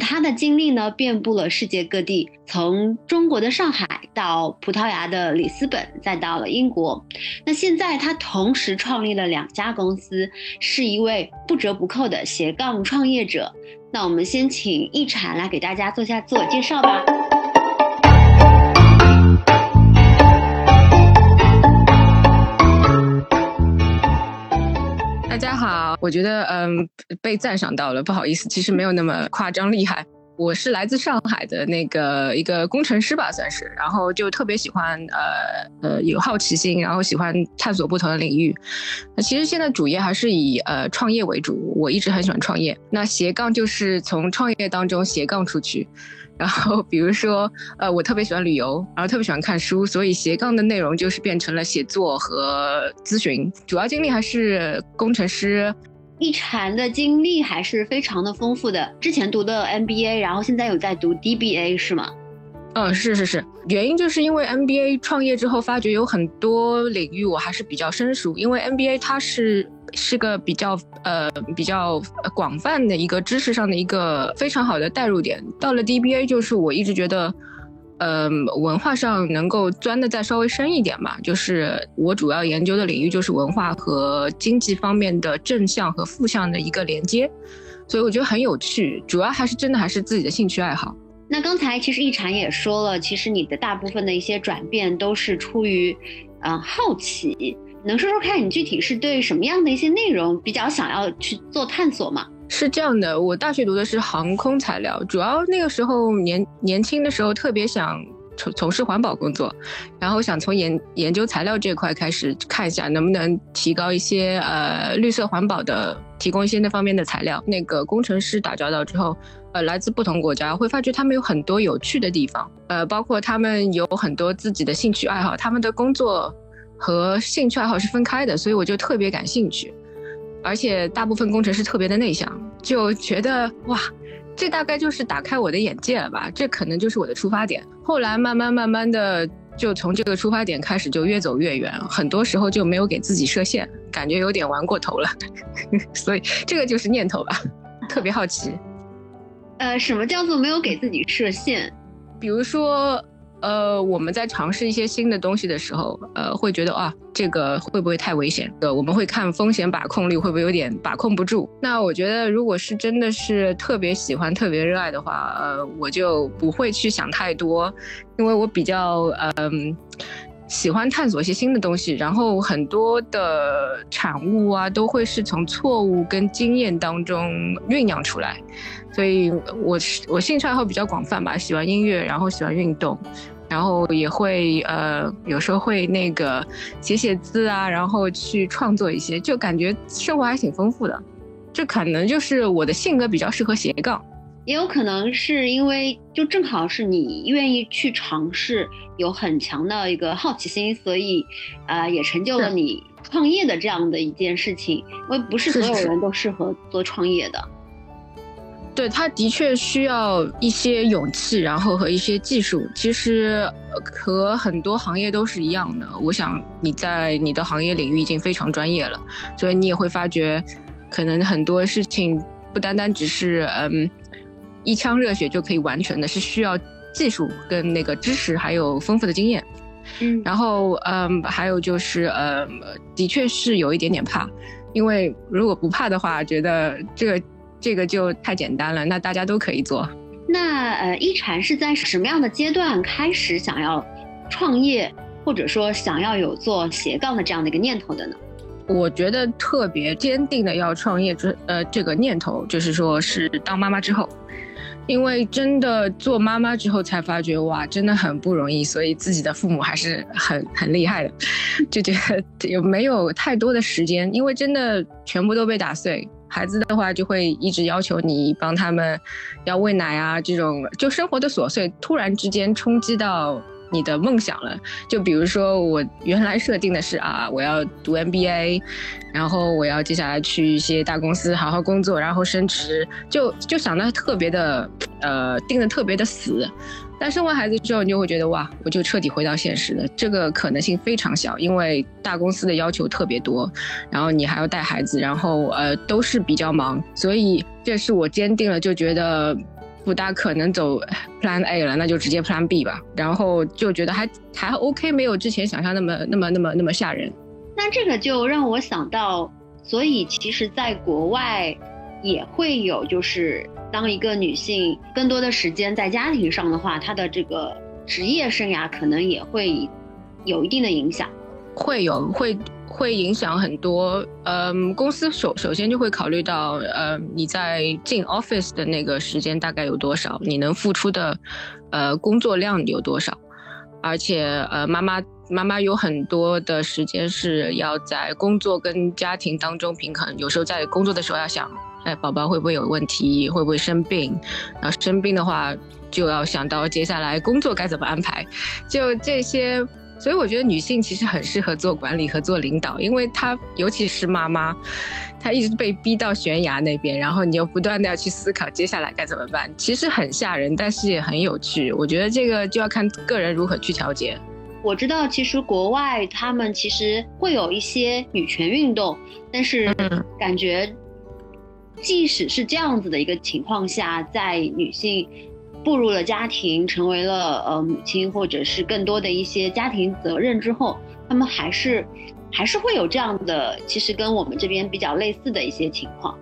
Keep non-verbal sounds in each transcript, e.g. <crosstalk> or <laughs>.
他的经历呢，遍布了世界各地，从中国的上海到葡萄牙的里斯本，再到了英国。那现在他同时创立了两家公司，是一位不折不扣的斜杠创业者。那我们先请易产来给大家做下自我介绍吧。大家好，我觉得嗯被赞赏到了，不好意思，其实没有那么夸张厉害。我是来自上海的那个一个工程师吧，算是，然后就特别喜欢呃呃有好奇心，然后喜欢探索不同的领域。那其实现在主业还是以呃创业为主，我一直很喜欢创业。那斜杠就是从创业当中斜杠出去。然后，比如说，呃，我特别喜欢旅游，然后特别喜欢看书，所以斜杠的内容就是变成了写作和咨询。主要经历还是工程师。一禅的经历还是非常的丰富的，之前读的 MBA，然后现在有在读 DBA 是吗？嗯，是是是，原因就是因为 MBA 创业之后，发觉有很多领域我还是比较生疏，因为 MBA 它是是个比较呃比较广泛的一个知识上的一个非常好的代入点。到了 DBA，就是我一直觉得，呃，文化上能够钻的再稍微深一点吧。就是我主要研究的领域就是文化和经济方面的正向和负向的一个连接，所以我觉得很有趣。主要还是真的还是自己的兴趣爱好。那刚才其实一禅也说了，其实你的大部分的一些转变都是出于，嗯，好奇。能说说看你具体是对什么样的一些内容比较想要去做探索吗？是这样的，我大学读的是航空材料，主要那个时候年年轻的时候特别想从从事环保工作，然后想从研研究材料这块开始看一下能不能提高一些呃绿色环保的，提供一些那方面的材料。那个工程师打交道之后。呃，来自不同国家，会发觉他们有很多有趣的地方，呃，包括他们有很多自己的兴趣爱好，他们的工作和兴趣爱好是分开的，所以我就特别感兴趣，而且大部分工程师特别的内向，就觉得哇，这大概就是打开我的眼界了吧，这可能就是我的出发点。后来慢慢慢慢的，就从这个出发点开始就越走越远，很多时候就没有给自己设限，感觉有点玩过头了，<laughs> 所以这个就是念头吧，特别好奇。呃，什么叫做没有给自己设限？比如说，呃，我们在尝试一些新的东西的时候，呃，会觉得啊，这个会不会太危险？呃，我们会看风险把控力会不会有点把控不住。那我觉得，如果是真的是特别喜欢、特别热爱的话，呃，我就不会去想太多，因为我比较嗯。喜欢探索一些新的东西，然后很多的产物啊，都会是从错误跟经验当中酝酿出来。所以，我我兴趣爱好比较广泛吧，喜欢音乐，然后喜欢运动，然后也会呃，有时候会那个写写字啊，然后去创作一些，就感觉生活还挺丰富的。这可能就是我的性格比较适合斜杠。也有可能是因为就正好是你愿意去尝试，有很强的一个好奇心，所以，呃，也成就了你创业的这样的一件事情。因为不是所有人都适合做创业的。对，他的确需要一些勇气，然后和一些技术。其实和很多行业都是一样的。我想你在你的行业领域已经非常专业了，所以你也会发觉，可能很多事情不单单只是嗯。一腔热血就可以完成的，是需要技术跟那个知识，还有丰富的经验。嗯，然后嗯，还有就是呃，的确是有一点点怕，因为如果不怕的话，觉得这个这个就太简单了，那大家都可以做。那呃，一禅是在什么样的阶段开始想要创业，或者说想要有做斜杠的这样的一个念头的呢？我觉得特别坚定的要创业之呃这个念头，就是说是当妈妈之后。因为真的做妈妈之后才发觉哇，真的很不容易，所以自己的父母还是很很厉害的，<laughs> 就觉得有没有太多的时间，因为真的全部都被打碎。孩子的话就会一直要求你帮他们要喂奶啊，这种就生活的琐碎，突然之间冲击到。你的梦想了，就比如说我原来设定的是啊，我要读 MBA，然后我要接下来去一些大公司好好工作，然后升职，就就想的特别的，呃，定的特别的死。但生完孩子之后，你就会觉得哇，我就彻底回到现实了，这个可能性非常小，因为大公司的要求特别多，然后你还要带孩子，然后呃都是比较忙，所以这是我坚定了，就觉得。不大可能走 Plan A 了，那就直接 Plan B 吧。然后就觉得还还 OK，没有之前想象那么那么那么那么吓人。那这个就让我想到，所以其实，在国外也会有，就是当一个女性更多的时间在家庭上的话，她的这个职业生涯可能也会有一定的影响。会有会。会影响很多，嗯，公司首首先就会考虑到，呃，你在进 office 的那个时间大概有多少，你能付出的，呃，工作量有多少，而且，呃，妈妈妈妈有很多的时间是要在工作跟家庭当中平衡，有时候在工作的时候要想，哎，宝宝会不会有问题，会不会生病，然后生病的话就要想到接下来工作该怎么安排，就这些。所以我觉得女性其实很适合做管理和做领导，因为她尤其是妈妈，她一直被逼到悬崖那边，然后你又不断的要去思考接下来该怎么办，其实很吓人，但是也很有趣。我觉得这个就要看个人如何去调节。我知道，其实国外他们其实会有一些女权运动，但是感觉即使是这样子的一个情况下，在女性。步入了家庭，成为了呃母亲，或者是更多的一些家庭责任之后，他们还是还是会有这样的，其实跟我们这边比较类似的一些情况。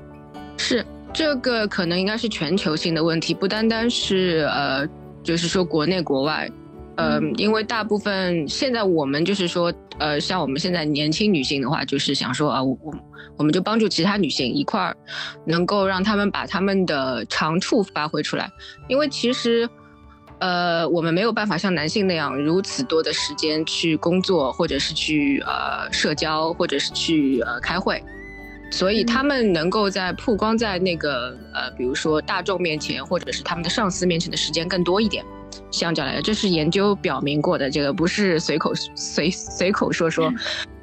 是这个可能应该是全球性的问题，不单单是呃，就是说国内国外。呃，因为大部分现在我们就是说，呃，像我们现在年轻女性的话，就是想说啊，我我们就帮助其他女性一块儿，能够让他们把他们的长处发挥出来。因为其实，呃，我们没有办法像男性那样如此多的时间去工作，或者是去呃社交，或者是去呃开会，所以他们能够在曝光在那个呃，比如说大众面前，或者是他们的上司面前的时间更多一点。相较来的，这是研究表明过的，这个不是随口随随口说说，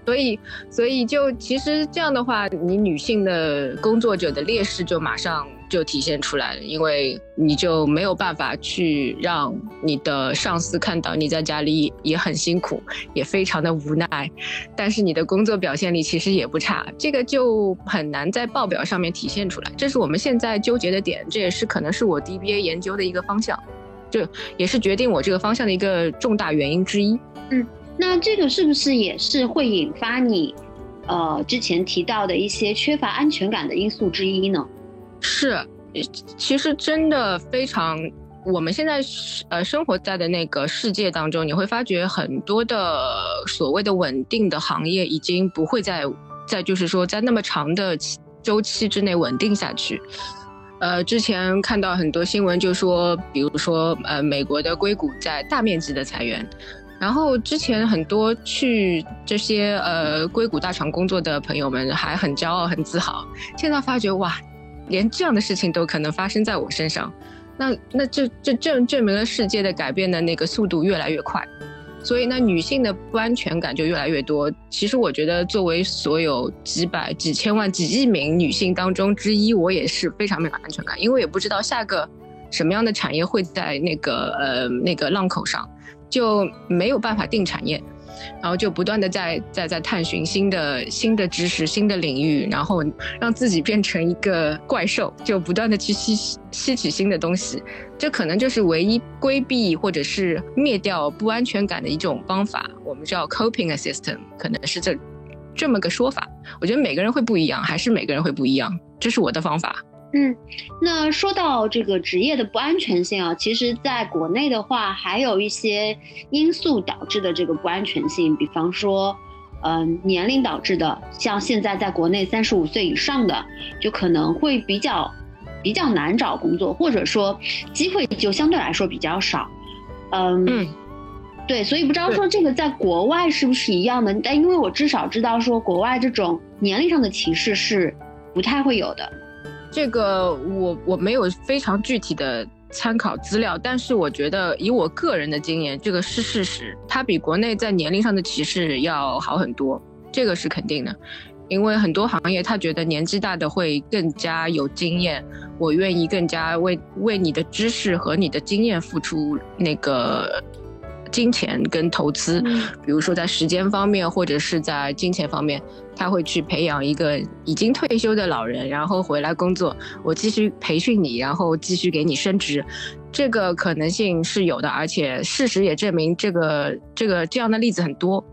所以所以就其实这样的话，你女性的工作者的劣势就马上就体现出来了，因为你就没有办法去让你的上司看到你在家里也很辛苦，也非常的无奈，但是你的工作表现力其实也不差，这个就很难在报表上面体现出来，这是我们现在纠结的点，这也是可能是我 DBA 研究的一个方向。就也是决定我这个方向的一个重大原因之一。嗯，那这个是不是也是会引发你，呃，之前提到的一些缺乏安全感的因素之一呢？是，其实真的非常，我们现在呃生活在的那个世界当中，你会发觉很多的所谓的稳定的行业已经不会再在就是说在那么长的周期之内稳定下去。呃，之前看到很多新闻，就说，比如说，呃，美国的硅谷在大面积的裁员，然后之前很多去这些呃硅谷大厂工作的朋友们还很骄傲、很自豪，现在发觉哇，连这样的事情都可能发生在我身上，那那这这证证明了世界的改变的那个速度越来越快。所以呢，女性的不安全感就越来越多。其实我觉得，作为所有几百、几千万、几亿名女性当中之一，我也是非常没有安全感，因为也不知道下个什么样的产业会在那个呃那个浪口上，就没有办法定产业。然后就不断的在在在探寻新的新的知识、新的领域，然后让自己变成一个怪兽，就不断的去吸吸取新的东西。这可能就是唯一规避或者是灭掉不安全感的一种方法。我们叫 coping system，可能是这这么个说法。我觉得每个人会不一样，还是每个人会不一样。这是我的方法。嗯，那说到这个职业的不安全性啊，其实在国内的话，还有一些因素导致的这个不安全性，比方说，嗯，年龄导致的，像现在在国内三十五岁以上的，就可能会比较比较难找工作，或者说机会就相对来说比较少。嗯，对，所以不知道说这个在国外是不是一样的？但因为我至少知道说国外这种年龄上的歧视是不太会有的。这个我我没有非常具体的参考资料，但是我觉得以我个人的经验，这个是事实，它比国内在年龄上的歧视要好很多，这个是肯定的。因为很多行业他觉得年纪大的会更加有经验，我愿意更加为为你的知识和你的经验付出那个金钱跟投资，比如说在时间方面或者是在金钱方面。他会去培养一个已经退休的老人，然后回来工作，我继续培训你，然后继续给你升职，这个可能性是有的，而且事实也证明这个这个这样的例子很多。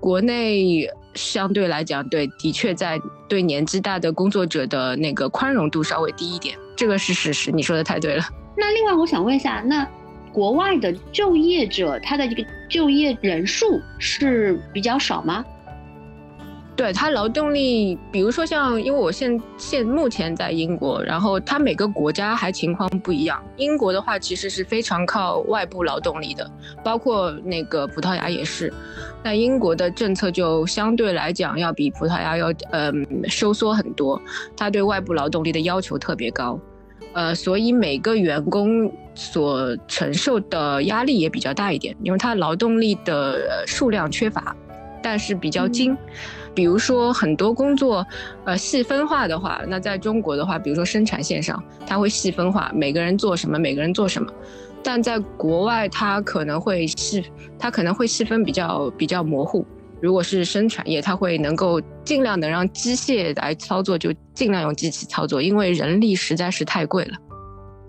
国内相对来讲，对，的确在对年纪大的工作者的那个宽容度稍微低一点，这个是事实。你说的太对了。那另外，我想问一下，那国外的就业者他的这个就业人数是比较少吗？对他劳动力，比如说像，因为我现现目前在英国，然后他每个国家还情况不一样。英国的话，其实是非常靠外部劳动力的，包括那个葡萄牙也是。那英国的政策就相对来讲要比葡萄牙要嗯收缩很多，他对外部劳动力的要求特别高，呃，所以每个员工所承受的压力也比较大一点，因为他劳动力的数量缺乏，但是比较精。比如说很多工作，呃，细分化的话，那在中国的话，比如说生产线上，它会细分化，每个人做什么，每个人做什么。但在国外，它可能会细，它可能会细分比较比较模糊。如果是生产业，它会能够尽量的让机械来操作，就尽量用机器操作，因为人力实在是太贵了。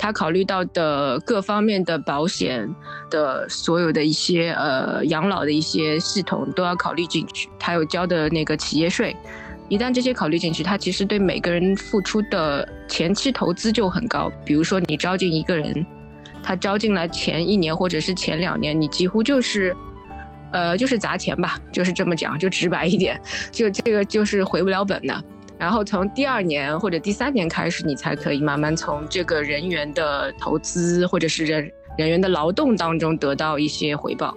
他考虑到的各方面的保险的所有的一些呃养老的一些系统都要考虑进去，他有交的那个企业税，一旦这些考虑进去，他其实对每个人付出的前期投资就很高。比如说你招进一个人，他招进来前一年或者是前两年，你几乎就是，呃就是砸钱吧，就是这么讲，就直白一点，就这个就是回不了本的。然后从第二年或者第三年开始，你才可以慢慢从这个人员的投资或者是人人员的劳动当中得到一些回报。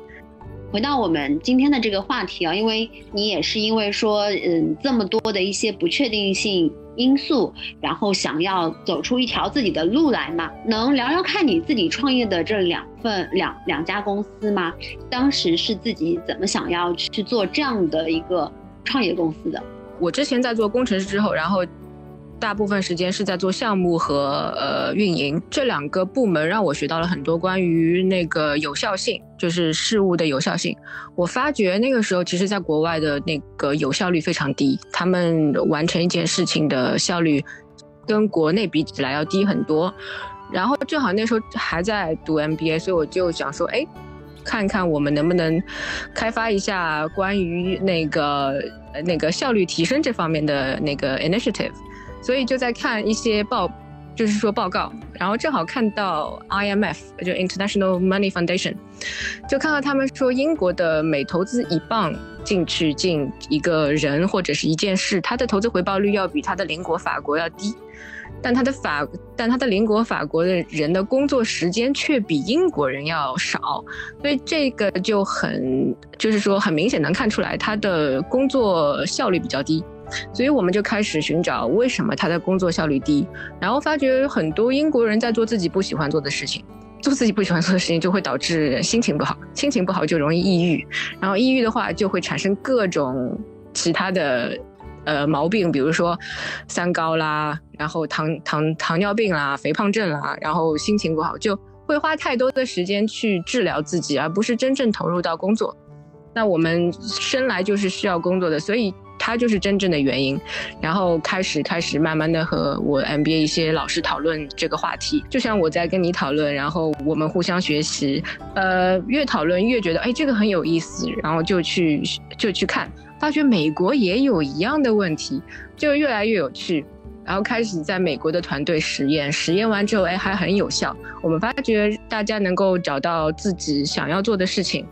回到我们今天的这个话题啊，因为你也是因为说，嗯，这么多的一些不确定性因素，然后想要走出一条自己的路来嘛，能聊聊看你自己创业的这两份两两家公司吗？当时是自己怎么想要去做这样的一个创业公司的？我之前在做工程师之后，然后大部分时间是在做项目和呃运营这两个部门，让我学到了很多关于那个有效性，就是事物的有效性。我发觉那个时候，其实在国外的那个有效率非常低，他们完成一件事情的效率跟国内比起来要低很多。然后正好那时候还在读 MBA，所以我就想说，哎。看看我们能不能开发一下关于那个那个效率提升这方面的那个 initiative，所以就在看一些报，就是说报告，然后正好看到 IMF 就 International Money Foundation，就看到他们说英国的每投资一磅进去进一个人或者是一件事，它的投资回报率要比它的邻国法国要低。但他的法，但他的邻国法国的人的工作时间却比英国人要少，所以这个就很，就是说很明显能看出来他的工作效率比较低，所以我们就开始寻找为什么他的工作效率低，然后发觉很多英国人在做自己不喜欢做的事情，做自己不喜欢做的事情就会导致心情不好，心情不好就容易抑郁，然后抑郁的话就会产生各种其他的。呃，毛病，比如说三高啦，然后糖糖糖尿病啦，肥胖症啦，然后心情不好，就会花太多的时间去治疗自己，而不是真正投入到工作。那我们生来就是需要工作的，所以它就是真正的原因。然后开始开始慢慢的和我 MBA 一些老师讨论这个话题，就像我在跟你讨论，然后我们互相学习，呃，越讨论越觉得哎这个很有意思，然后就去就去看。发觉美国也有一样的问题，就越来越有趣，然后开始在美国的团队实验，实验完之后，哎，还很有效。我们发觉大家能够找到自己想要做的事情，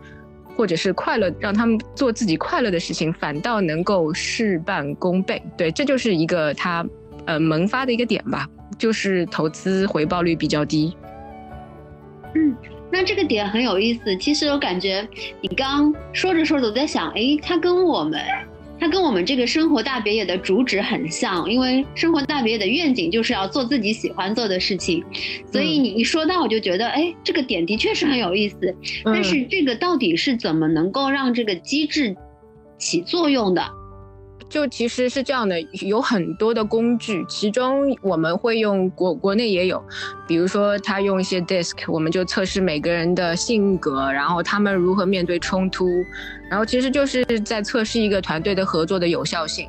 或者是快乐，让他们做自己快乐的事情，反倒能够事半功倍。对，这就是一个他呃萌发的一个点吧，就是投资回报率比较低。嗯。那这个点很有意思。其实我感觉你刚说着说着，我在想，哎，它跟我们，它跟我们这个生活大别野的主旨很像。因为生活大别野的愿景就是要做自己喜欢做的事情，所以你一说到，我就觉得，哎，这个点的确是很有意思。但是这个到底是怎么能够让这个机制起作用的？就其实是这样的，有很多的工具，其中我们会用国国内也有，比如说他用一些 disk，我们就测试每个人的性格，然后他们如何面对冲突，然后其实就是在测试一个团队的合作的有效性，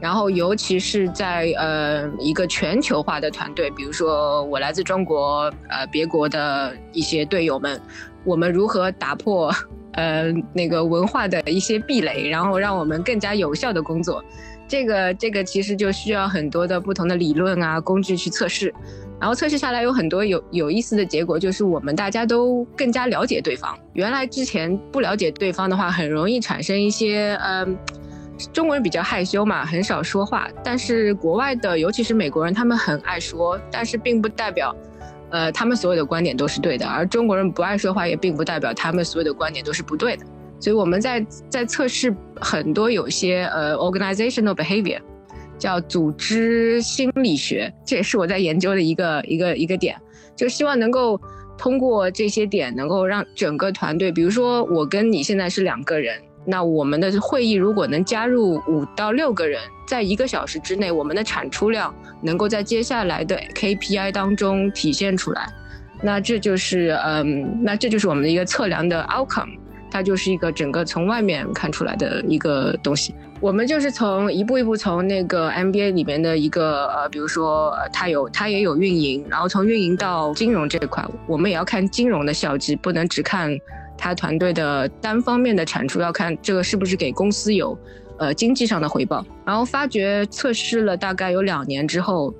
然后尤其是在呃一个全球化的团队，比如说我来自中国，呃别国的一些队友们，我们如何打破。<laughs> 呃，那个文化的一些壁垒，然后让我们更加有效的工作，这个这个其实就需要很多的不同的理论啊工具去测试，然后测试下来有很多有有意思的结果，就是我们大家都更加了解对方。原来之前不了解对方的话，很容易产生一些呃，中国人比较害羞嘛，很少说话，但是国外的，尤其是美国人，他们很爱说，但是并不代表。呃，他们所有的观点都是对的，而中国人不爱说话，也并不代表他们所有的观点都是不对的。所以我们在在测试很多有些呃 organizational behavior，叫组织心理学，这也是我在研究的一个一个一个点，就希望能够通过这些点，能够让整个团队，比如说我跟你现在是两个人。那我们的会议如果能加入五到六个人，在一个小时之内，我们的产出量能够在接下来的 KPI 当中体现出来，那这就是嗯，那这就是我们的一个测量的 outcome，它就是一个整个从外面看出来的一个东西。我们就是从一步一步从那个 MBA 里面的一个呃，比如说它有它也有运营，然后从运营到金融这一块，我们也要看金融的效绩，不能只看。他团队的单方面的产出要看这个是不是给公司有，呃经济上的回报。然后发觉测试了大概有两年之后，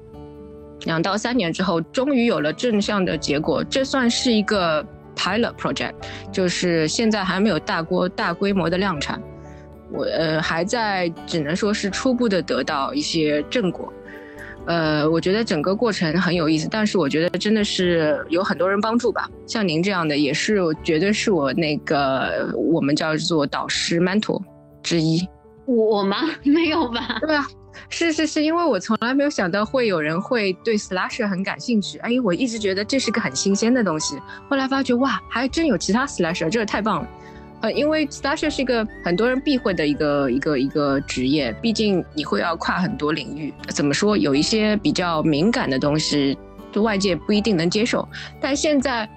两到三年之后，终于有了正向的结果。这算是一个 pilot project，就是现在还没有大规大规模的量产，我呃还在只能说是初步的得到一些正果。呃，我觉得整个过程很有意思，但是我觉得真的是有很多人帮助吧。像您这样的，也是绝对是我那个我们叫做导师 mentor 之一。我吗？<laughs> 没有吧？对啊，是是是，因为我从来没有想到会有人会对 slasher 很感兴趣。哎，我一直觉得这是个很新鲜的东西，后来发觉哇，还真有其他 slasher，这个太棒了。因为 slasher 是一个很多人避讳的一个一个一个职业，毕竟你会要跨很多领域。怎么说，有一些比较敏感的东西，就外界不一定能接受。但现在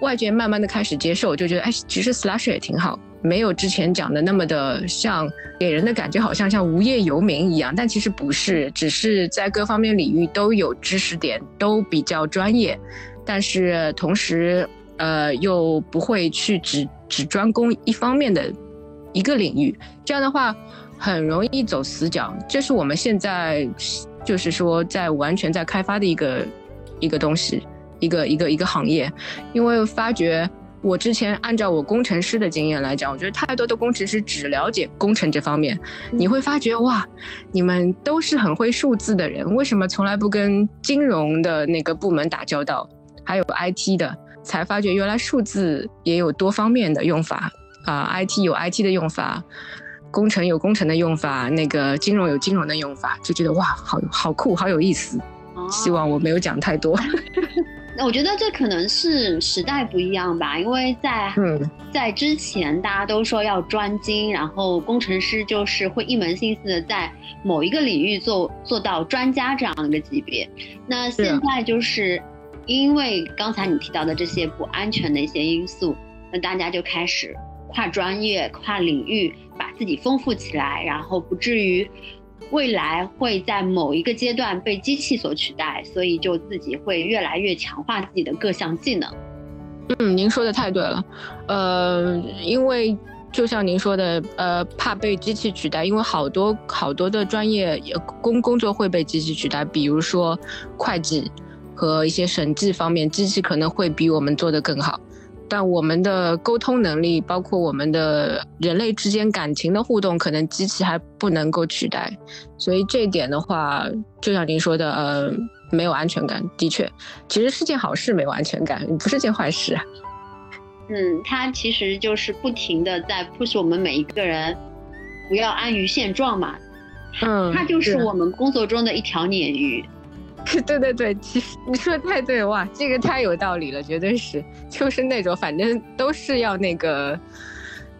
外界慢慢的开始接受，就觉得哎，其实 slasher 也挺好，没有之前讲的那么的像，给人的感觉好像像无业游民一样。但其实不是，只是在各方面领域都有知识点，都比较专业，但是同时。呃，又不会去只只专攻一方面的一个领域，这样的话很容易走死角。这是我们现在就是说在完全在开发的一个一个东西，一个一个一个行业。因为发觉我之前按照我工程师的经验来讲，我觉得太多的工程师只了解工程这方面，你会发觉哇，你们都是很会数字的人，为什么从来不跟金融的那个部门打交道，还有 IT 的？才发觉原来数字也有多方面的用法啊，IT 有 IT 的用法，工程有工程的用法，那个金融有金融的用法，就觉得哇，好好酷，好有意思。希望我没有讲太多。<laughs> 那我觉得这可能是时代不一样吧，因为在嗯在之前大家都说要专精，然后工程师就是会一门心思的在某一个领域做做到专家这样一个级别。那现在就是。因为刚才你提到的这些不安全的一些因素，那大家就开始跨专业、跨领域，把自己丰富起来，然后不至于未来会在某一个阶段被机器所取代，所以就自己会越来越强化自己的各项技能。嗯，您说的太对了，呃，因为就像您说的，呃，怕被机器取代，因为好多好多的专业工工作会被机器取代，比如说会计。和一些审计方面，机器可能会比我们做得更好，但我们的沟通能力，包括我们的人类之间感情的互动，可能机器还不能够取代。所以这一点的话，就像您说的，呃，没有安全感，的确，其实是件好事，没有安全感不是件坏事。嗯，它其实就是不停的在 push 我们每一个人，不要安于现状嘛。嗯，它就是我们工作中的一条鲶鱼。<laughs> 对对对，其实你说的太对哇，这个太有道理了，绝对是，就是那种反正都是要那个，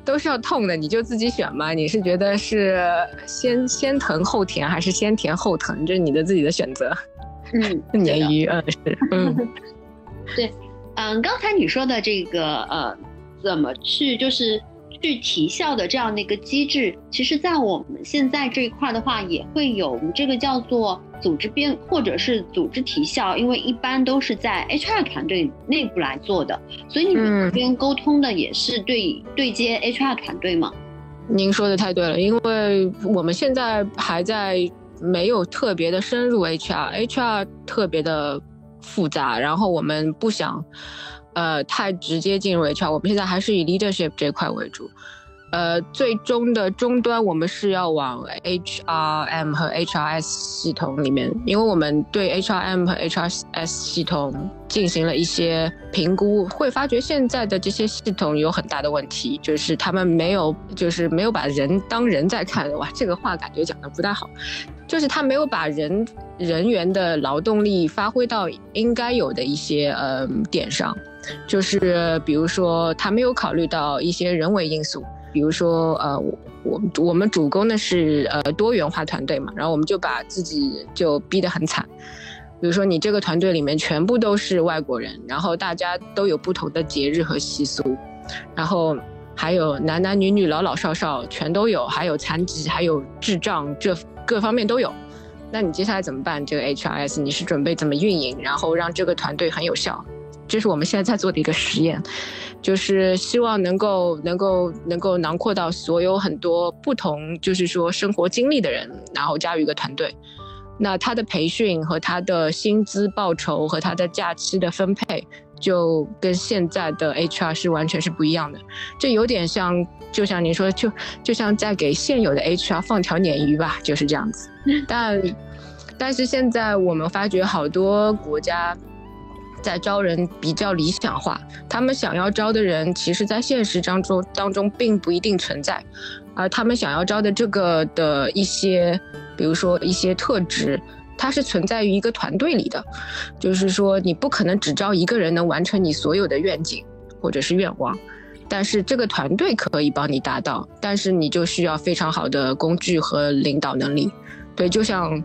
都是要痛的，你就自己选嘛。你是觉得是先先疼后甜，还是先甜后疼？这是你的自己的选择。<laughs> 嗯，鲶鱼，嗯是，嗯，<laughs> 对，嗯，刚才你说的这个呃，怎么去就是去提效的这样的一个机制，其实，在我们现在这一块的话，也会有我们这个叫做组织编或者是组织提效，因为一般都是在 HR 团队内部来做的，所以你们这边沟通的也是对对接 HR 团队吗？您说的太对了，因为我们现在还在。没有特别的深入 HR，HR 特别的复杂，然后我们不想，呃，太直接进入 HR，我们现在还是以 leadership 这块为主。呃，最终的终端我们是要往 HRM 和 HRS 系统里面，因为我们对 HRM 和 HRS 系统进行了一些评估，会发觉现在的这些系统有很大的问题，就是他们没有，就是没有把人当人在看。哇，这个话感觉讲的不太好，就是他没有把人人员的劳动力发挥到应该有的一些呃点上，就是比如说他没有考虑到一些人为因素。比如说，呃，我我们主攻的是呃多元化团队嘛，然后我们就把自己就逼得很惨。比如说，你这个团队里面全部都是外国人，然后大家都有不同的节日和习俗，然后还有男男女女、老老少少全都有，还有残疾，还有智障，这各方面都有。那你接下来怎么办？这个 HRS 你是准备怎么运营，然后让这个团队很有效？这是我们现在在做的一个实验。就是希望能够能够能够囊括到所有很多不同，就是说生活经历的人，然后加入一个团队。那他的培训和他的薪资报酬和他的假期的分配，就跟现在的 HR 是完全是不一样的。这有点像，就像您说，就就像在给现有的 HR 放条鲶鱼吧，就是这样子。<laughs> 但但是现在我们发觉好多国家。在招人比较理想化，他们想要招的人，其实，在现实当中当中并不一定存在，而他们想要招的这个的一些，比如说一些特质，它是存在于一个团队里的，就是说你不可能只招一个人能完成你所有的愿景或者是愿望，但是这个团队可以帮你达到，但是你就需要非常好的工具和领导能力，对，就像，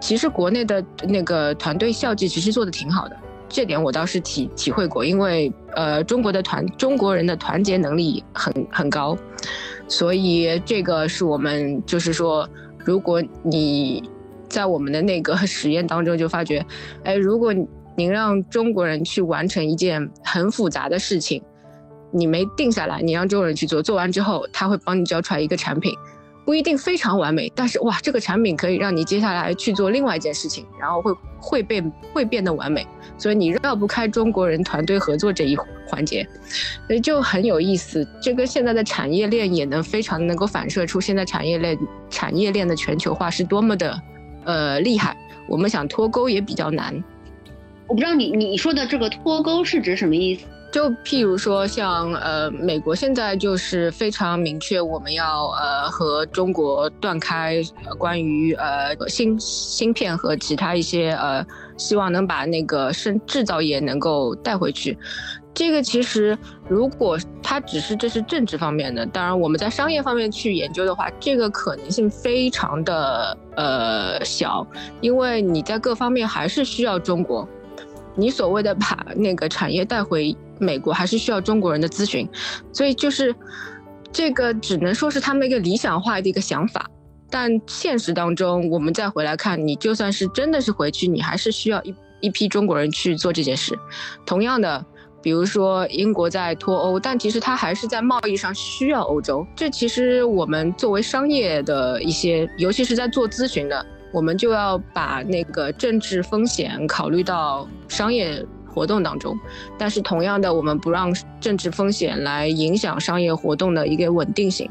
其实国内的那个团队效绩其实做的挺好的。这点我倒是体体会过，因为呃，中国的团中国人的团结能力很很高，所以这个是我们就是说，如果你在我们的那个实验当中就发觉，哎，如果您让中国人去完成一件很复杂的事情，你没定下来，你让中国人去做，做完之后他会帮你交出来一个产品。不一定非常完美，但是哇，这个产品可以让你接下来去做另外一件事情，然后会会变会变得完美。所以你绕不开中国人团队合作这一环节，所以就很有意思。这跟现在的产业链也能非常能够反射出现在产业链产业链的全球化是多么的呃厉害。我们想脱钩也比较难。我不知道你你说的这个脱钩是指什么意思？就譬如说，像呃，美国现在就是非常明确，我们要呃和中国断开关于呃芯芯片和其他一些呃，希望能把那个生制造业能够带回去。这个其实如果它只是这是政治方面的，当然我们在商业方面去研究的话，这个可能性非常的呃小，因为你在各方面还是需要中国。你所谓的把那个产业带回美国，还是需要中国人的咨询，所以就是这个只能说是他们一个理想化的一个想法。但现实当中，我们再回来看，你就算是真的是回去，你还是需要一一批中国人去做这件事。同样的，比如说英国在脱欧，但其实它还是在贸易上需要欧洲。这其实我们作为商业的一些，尤其是在做咨询的。我们就要把那个政治风险考虑到商业活动当中，但是同样的，我们不让政治风险来影响商业活动的一个稳定性。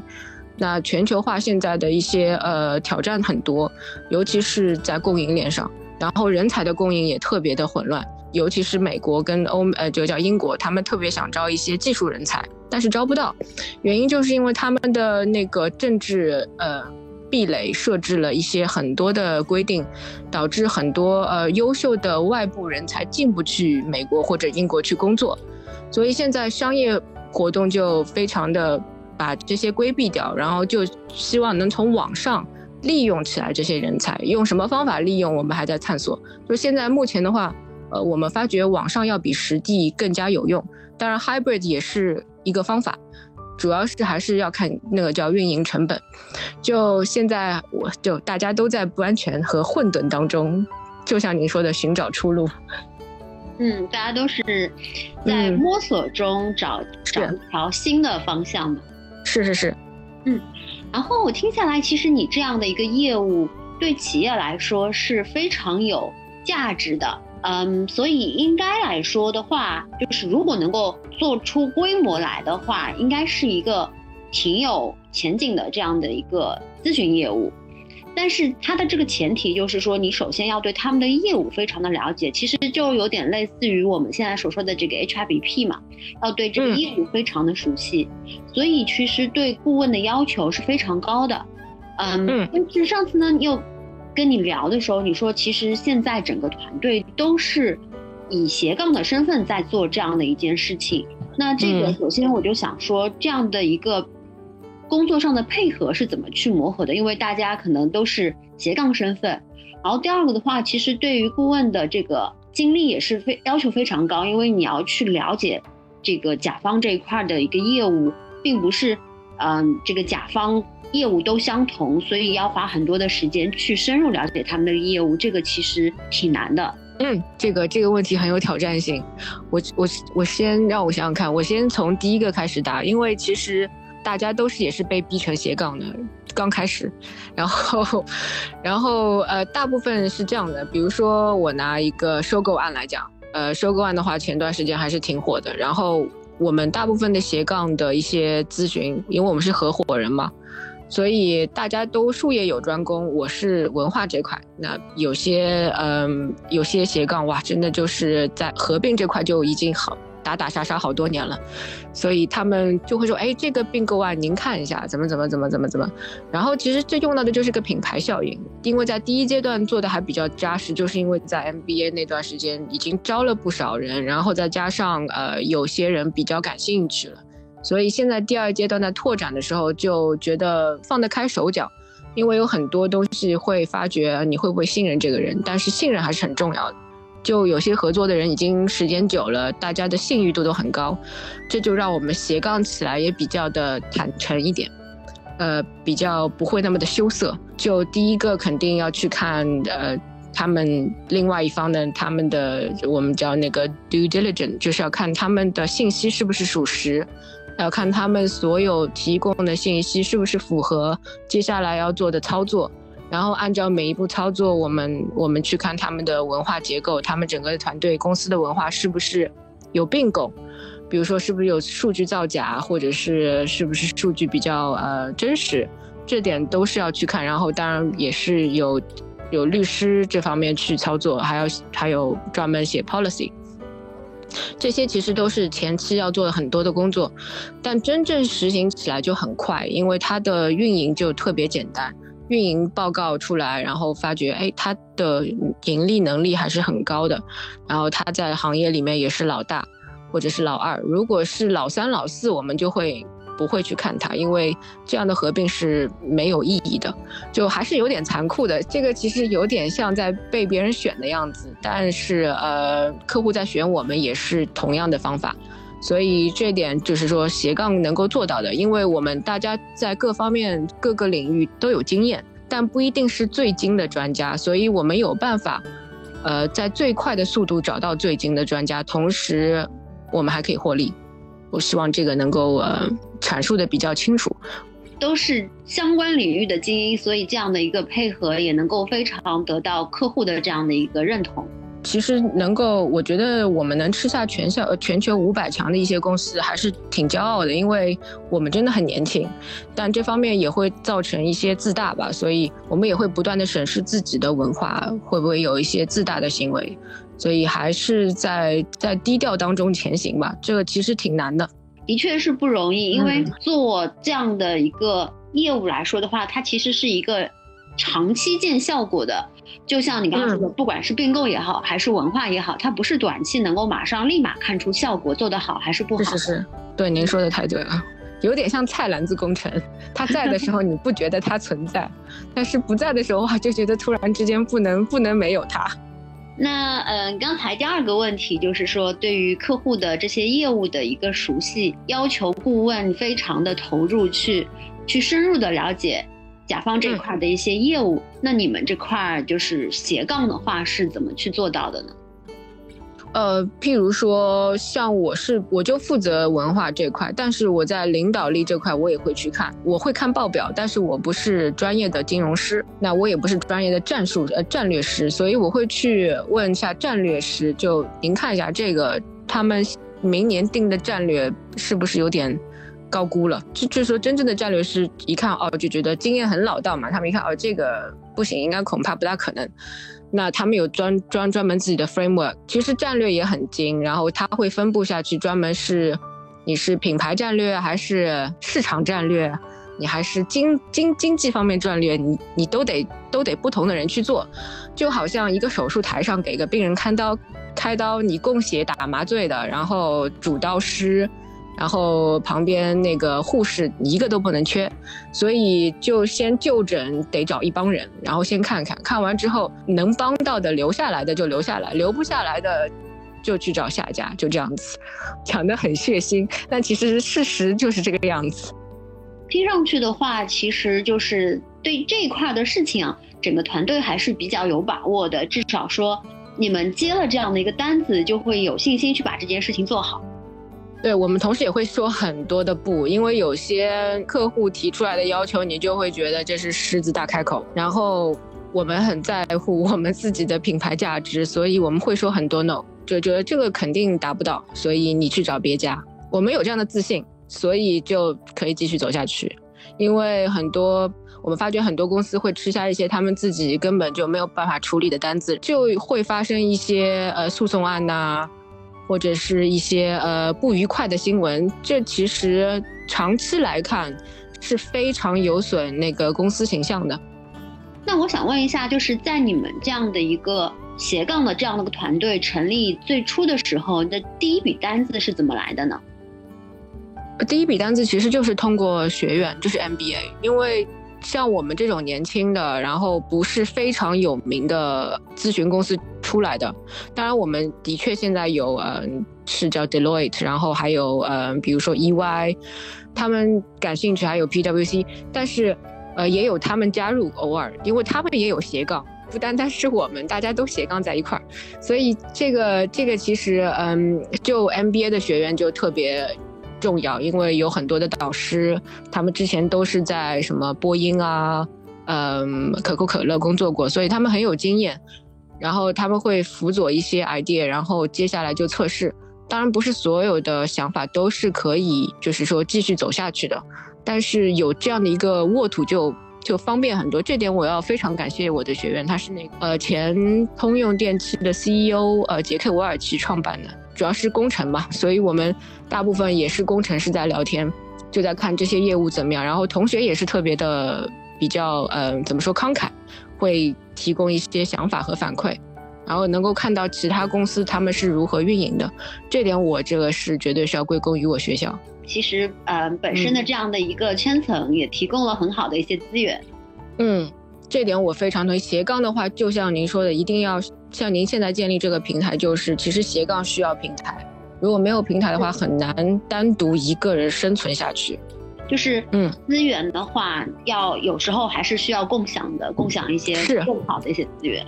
那全球化现在的一些呃挑战很多，尤其是在供应链上，然后人才的供应也特别的混乱，尤其是美国跟欧呃就叫英国，他们特别想招一些技术人才，但是招不到，原因就是因为他们的那个政治呃。壁垒设置了一些很多的规定，导致很多呃优秀的外部人才进不去美国或者英国去工作，所以现在商业活动就非常的把这些规避掉，然后就希望能从网上利用起来这些人才。用什么方法利用，我们还在探索。就现在目前的话，呃，我们发觉网上要比实地更加有用。当然，hybrid 也是一个方法，主要是还是要看那个叫运营成本。就现在，我就大家都在不安全和混沌当中，就像您说的，寻找出路。嗯，大家都是在摸索中找找一条新的方向嘛。是是是，嗯。然后我听下来，其实你这样的一个业务对企业来说是非常有价值的。嗯，所以应该来说的话，就是如果能够做出规模来的话，应该是一个挺有前景的这样的一个咨询业务。但是它的这个前提就是说，你首先要对他们的业务非常的了解，其实就有点类似于我们现在所说的这个 HRBP 嘛，要对这个业务非常的熟悉。所以其实对顾问的要求是非常高的。嗯，但是上次呢又。跟你聊的时候，你说其实现在整个团队都是以斜杠的身份在做这样的一件事情。那这个首先我就想说，这样的一个工作上的配合是怎么去磨合的？因为大家可能都是斜杠身份。然后第二个的话，其实对于顾问的这个经历也是非要求非常高，因为你要去了解这个甲方这一块的一个业务，并不是嗯这个甲方。业务都相同，所以要花很多的时间去深入了解他们的业务，这个其实挺难的。嗯，这个这个问题很有挑战性。我我我先让我想想看，我先从第一个开始答，因为其实大家都是也是被逼成斜杠的，刚开始，然后 <laughs> 然后呃，大部分是这样的。比如说我拿一个收购案来讲，呃，收购案的话，前段时间还是挺火的。然后我们大部分的斜杠的一些咨询，因为我们是合伙人嘛。所以大家都术业有专攻，我是文化这块。那有些嗯，有些斜杠哇，真的就是在合并这块就已经好打打杀杀好多年了。所以他们就会说，哎，这个并购啊，您看一下怎么怎么怎么怎么怎么。然后其实最用到的就是个品牌效应，因为在第一阶段做的还比较扎实，就是因为在 MBA 那段时间已经招了不少人，然后再加上呃有些人比较感兴趣了。所以现在第二阶段在拓展的时候，就觉得放得开手脚，因为有很多东西会发觉你会不会信任这个人，但是信任还是很重要的。就有些合作的人已经时间久了，大家的信誉度都很高，这就让我们斜杠起来也比较的坦诚一点，呃，比较不会那么的羞涩。就第一个肯定要去看，呃，他们另外一方的他们的我们叫那个 due diligence，就是要看他们的信息是不是属实。要看他们所有提供的信息是不是符合接下来要做的操作，然后按照每一步操作，我们我们去看他们的文化结构，他们整个团队公司的文化是不是有并购，比如说是不是有数据造假，或者是是不是数据比较呃真实，这点都是要去看。然后当然也是有有律师这方面去操作，还要还有专门写 policy。这些其实都是前期要做的很多的工作，但真正实行起来就很快，因为它的运营就特别简单，运营报告出来，然后发觉，哎，它的盈利能力还是很高的，然后它在行业里面也是老大，或者是老二，如果是老三、老四，我们就会。不会去看它，因为这样的合并是没有意义的，就还是有点残酷的。这个其实有点像在被别人选的样子，但是呃，客户在选我们也是同样的方法，所以这点就是说斜杠能够做到的，因为我们大家在各方面各个领域都有经验，但不一定是最精的专家，所以我们有办法，呃，在最快的速度找到最精的专家，同时我们还可以获利。我希望这个能够呃阐述的比较清楚，都是相关领域的精英，所以这样的一个配合也能够非常得到客户的这样的一个认同。其实能够，我觉得我们能吃下全校全球五百强的一些公司，还是挺骄傲的，因为我们真的很年轻，但这方面也会造成一些自大吧，所以我们也会不断的审视自己的文化会不会有一些自大的行为。所以还是在在低调当中前行吧，这个其实挺难的，的确是不容易。因为做这样的一个业务来说的话，它其实是一个长期见效果的。就像你刚刚说的，不管是并购也好，还是文化也好，它不是短期能够马上立马看出效果，做得好还是不好。是是是，对您说的太对了。有点像菜篮子工程。它在的时候你不觉得它存在，但是不在的时候哇，就觉得突然之间不能不能没有他。那嗯，刚才第二个问题就是说，对于客户的这些业务的一个熟悉，要求顾问非常的投入去去深入的了解甲方这块的一些业务。那你们这块就是斜杠的话是怎么去做到的呢？呃，譬如说，像我是我就负责文化这块，但是我在领导力这块我也会去看，我会看报表，但是我不是专业的金融师，那我也不是专业的战术呃战略师，所以我会去问一下战略师，就您看一下这个他们明年定的战略是不是有点高估了？就就说真正的战略师一看哦，就觉得经验很老道嘛，他们一看哦这个不行，应该恐怕不大可能。那他们有专专专门自己的 framework，其实战略也很精，然后他会分布下去，专门是你是品牌战略还是市场战略，你还是经经经济方面战略，你你都得都得不同的人去做，就好像一个手术台上给个病人开刀，开刀你供血打麻醉的，然后主刀师。然后旁边那个护士一个都不能缺，所以就先就诊得找一帮人，然后先看看看完之后能帮到的留下来的就留下来，留不下来的就去找下家，就这样子，讲得很血腥，但其实事实就是这个样子。听上去的话，其实就是对这一块的事情啊，整个团队还是比较有把握的，至少说你们接了这样的一个单子，就会有信心去把这件事情做好。对我们同时也会说很多的不，因为有些客户提出来的要求，你就会觉得这是狮子大开口。然后我们很在乎我们自己的品牌价值，所以我们会说很多 no，就觉得这个肯定达不到，所以你去找别家。我们有这样的自信，所以就可以继续走下去。因为很多我们发觉很多公司会吃下一些他们自己根本就没有办法处理的单子，就会发生一些呃诉讼案呐。或者是一些呃不愉快的新闻，这其实长期来看是非常有损那个公司形象的。那我想问一下，就是在你们这样的一个斜杠的这样的个团队成立最初的时候，的第一笔单子是怎么来的呢？第一笔单子其实就是通过学院，就是 MBA，因为。像我们这种年轻的，然后不是非常有名的咨询公司出来的，当然我们的确现在有，嗯，是叫 Deloitte，然后还有，嗯，比如说 EY，他们感兴趣，还有 PwC，但是，呃，也有他们加入，偶尔，因为他们也有斜杠，不单单是我们，大家都斜杠在一块儿，所以这个这个其实，嗯，就 MBA 的学员就特别。重要，因为有很多的导师，他们之前都是在什么波音啊，嗯，可口可乐工作过，所以他们很有经验。然后他们会辅佐一些 idea，然后接下来就测试。当然，不是所有的想法都是可以，就是说继续走下去的。但是有这样的一个沃土，就就方便很多。这点我要非常感谢我的学员，他是那个呃前通用电器的 CEO，呃杰克韦尔奇创办的。主要是工程嘛，所以我们大部分也是工程师在聊天，就在看这些业务怎么样。然后同学也是特别的比较，呃，怎么说慷慨，会提供一些想法和反馈，然后能够看到其他公司他们是如何运营的。这点我这个是绝对是要归功于我学校。其实，呃，本身的这样的一个圈层也提供了很好的一些资源。嗯。这点我非常同意。斜杠的话，就像您说的，一定要像您现在建立这个平台，就是其实斜杠需要平台，如果没有平台的话，很难单独一个人生存下去。就是嗯，资源的话，要有时候还是需要共享的，共享一些更好的一些资源。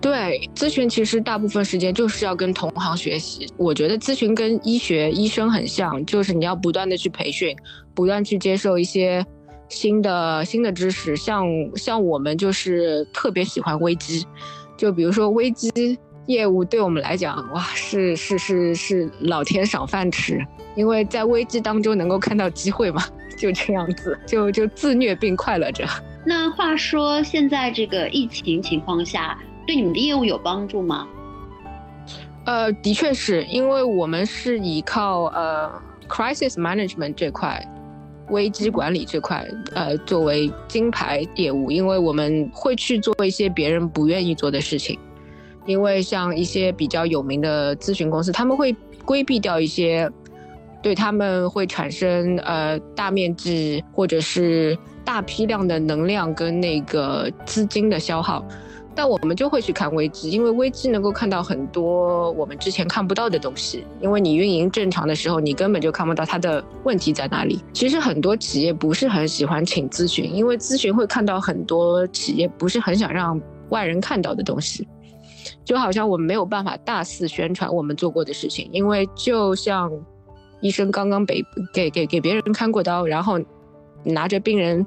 对，咨询其实大部分时间就是要跟同行学习。我觉得咨询跟医学医生很像，就是你要不断的去培训，不断去接受一些。新的新的知识，像像我们就是特别喜欢危机，就比如说危机业务对我们来讲，哇，是是是是老天赏饭吃，因为在危机当中能够看到机会嘛，就这样子，就就自虐并快乐着。那话说，现在这个疫情情况下，对你们的业务有帮助吗？呃，的确是因为我们是依靠呃 crisis management 这块。危机管理这块，呃，作为金牌业务，因为我们会去做一些别人不愿意做的事情，因为像一些比较有名的咨询公司，他们会规避掉一些对他们会产生呃大面积或者是大批量的能量跟那个资金的消耗。但我们就会去看危机，因为危机能够看到很多我们之前看不到的东西。因为你运营正常的时候，你根本就看不到它的问题在哪里。其实很多企业不是很喜欢请咨询，因为咨询会看到很多企业不是很想让外人看到的东西。就好像我们没有办法大肆宣传我们做过的事情，因为就像医生刚刚被给给给别人看过刀，然后拿着病人。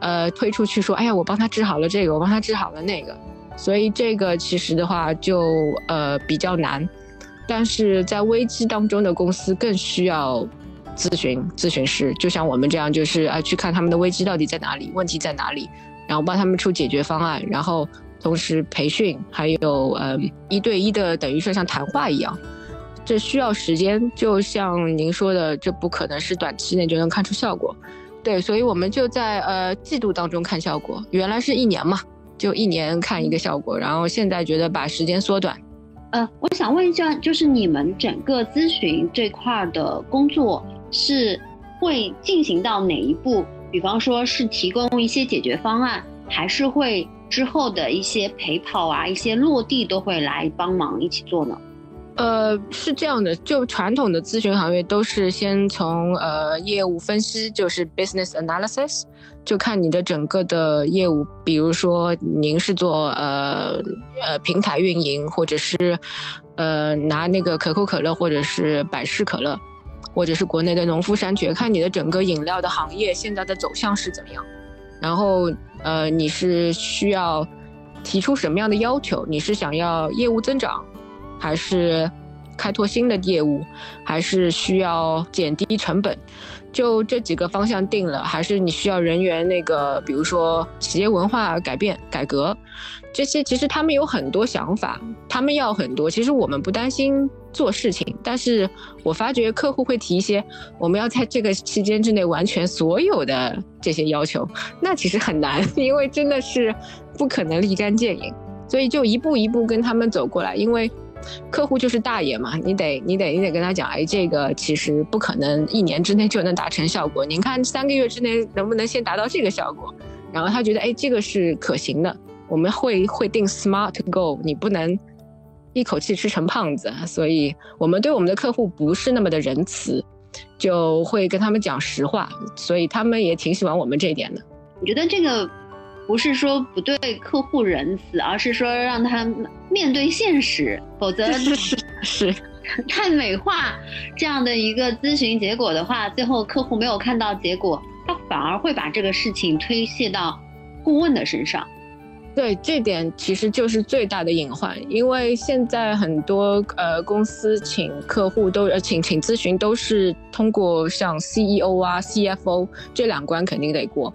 呃，推出去说，哎呀，我帮他治好了这个，我帮他治好了那个，所以这个其实的话就呃比较难，但是在危机当中的公司更需要咨询咨询师，就像我们这样，就是啊去看他们的危机到底在哪里，问题在哪里，然后帮他们出解决方案，然后同时培训，还有呃一对一的，等于说像谈话一样，这需要时间，就像您说的，这不可能是短期内就能看出效果。对，所以我们就在呃季度当中看效果。原来是一年嘛，就一年看一个效果，然后现在觉得把时间缩短。呃，我想问一下，就是你们整个咨询这块的工作是会进行到哪一步？比方说是提供一些解决方案，还是会之后的一些陪跑啊、一些落地都会来帮忙一起做呢？呃，是这样的，就传统的咨询行业都是先从呃业务分析，就是 business analysis，就看你的整个的业务，比如说您是做呃呃平台运营，或者是呃拿那个可口可乐或者是百事可乐，或者是国内的农夫山泉，看你的整个饮料的行业现在的走向是怎么样，然后呃你是需要提出什么样的要求，你是想要业务增长。还是开拓新的业务，还是需要减低成本，就这几个方向定了。还是你需要人员那个，比如说企业文化改变、改革，这些其实他们有很多想法，他们要很多。其实我们不担心做事情，但是我发觉客户会提一些，我们要在这个期间之内完全所有的这些要求，那其实很难，<laughs> 因为真的是不可能立竿见影，所以就一步一步跟他们走过来，因为。客户就是大爷嘛，你得你得你得跟他讲，哎，这个其实不可能一年之内就能达成效果。<laughs> 您看三个月之内能不能先达到这个效果？然后他觉得，哎，这个是可行的。我们会会定 SMART goal，你不能一口气吃成胖子。所以我们对我们的客户不是那么的仁慈，就会跟他们讲实话。所以他们也挺喜欢我们这一点的。我觉得这个。不是说不对客户仁慈，而是说让他面对现实，否则是是 <laughs> 太美化这样的一个咨询结果的话，最后客户没有看到结果，他反而会把这个事情推卸到顾问的身上。对，这点其实就是最大的隐患，因为现在很多呃公司请客户都呃请请咨询都是通过像 CEO 啊 CFO 这两关肯定得过。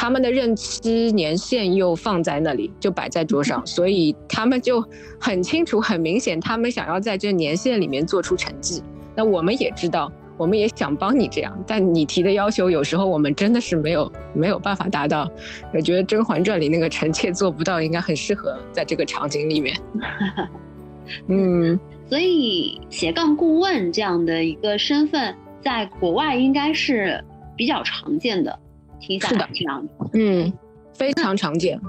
他们的任期年限又放在那里，就摆在桌上，所以他们就很清楚、很明显，他们想要在这年限里面做出成绩。那我们也知道，我们也想帮你这样，但你提的要求有时候我们真的是没有没有办法达到。我觉得《甄嬛传》里那个臣妾做不到，应该很适合在这个场景里面。<laughs> 嗯，所以斜杠顾问这样的一个身份，在国外应该是比较常见的。是的，这样嗯，非常常见。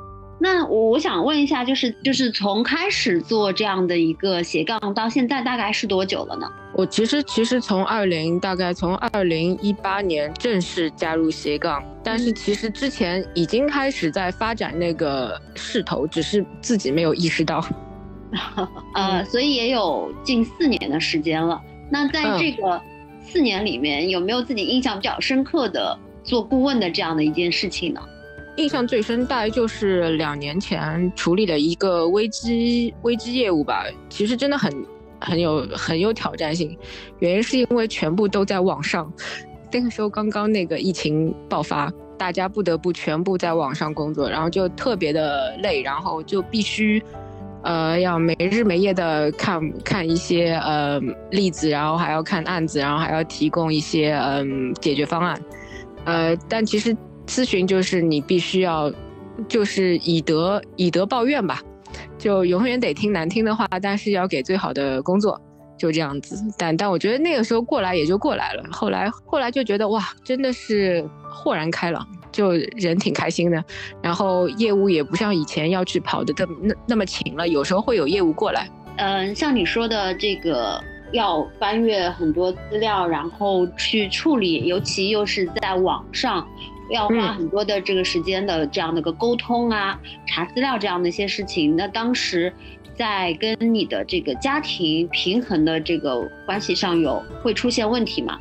那我我想问一下，就是就是从开始做这样的一个斜杠到现在，大概是多久了呢？我其实其实从二零大概从二零一八年正式加入斜杠，但是其实之前已经开始在发展那个势头，只是自己没有意识到。<laughs> 呃，所以也有近四年的时间了。那在这个四年里面，有没有自己印象比较深刻的？做顾问的这样的一件事情呢，印象最深大概就是两年前处理的一个危机危机业务吧。其实真的很很有很有挑战性，原因是因为全部都在网上。那个时候刚刚那个疫情爆发，大家不得不全部在网上工作，然后就特别的累，然后就必须呃要没日没夜的看看一些呃例子，然后还要看案子，然后还要提供一些嗯解决方案。呃，但其实咨询就是你必须要，就是以德以德报怨吧，就永远得听难听的话，但是要给最好的工作，就这样子。但但我觉得那个时候过来也就过来了，后来后来就觉得哇，真的是豁然开朗，就人挺开心的。然后业务也不像以前要去跑的那那那么勤了，有时候会有业务过来。嗯，像你说的这个要翻阅很多资料，然后去处理，尤其又是在网上。要花很多的这个时间的这样的一个沟通啊，查资料这样的一些事情。那当时在跟你的这个家庭平衡的这个关系上有会出现问题吗？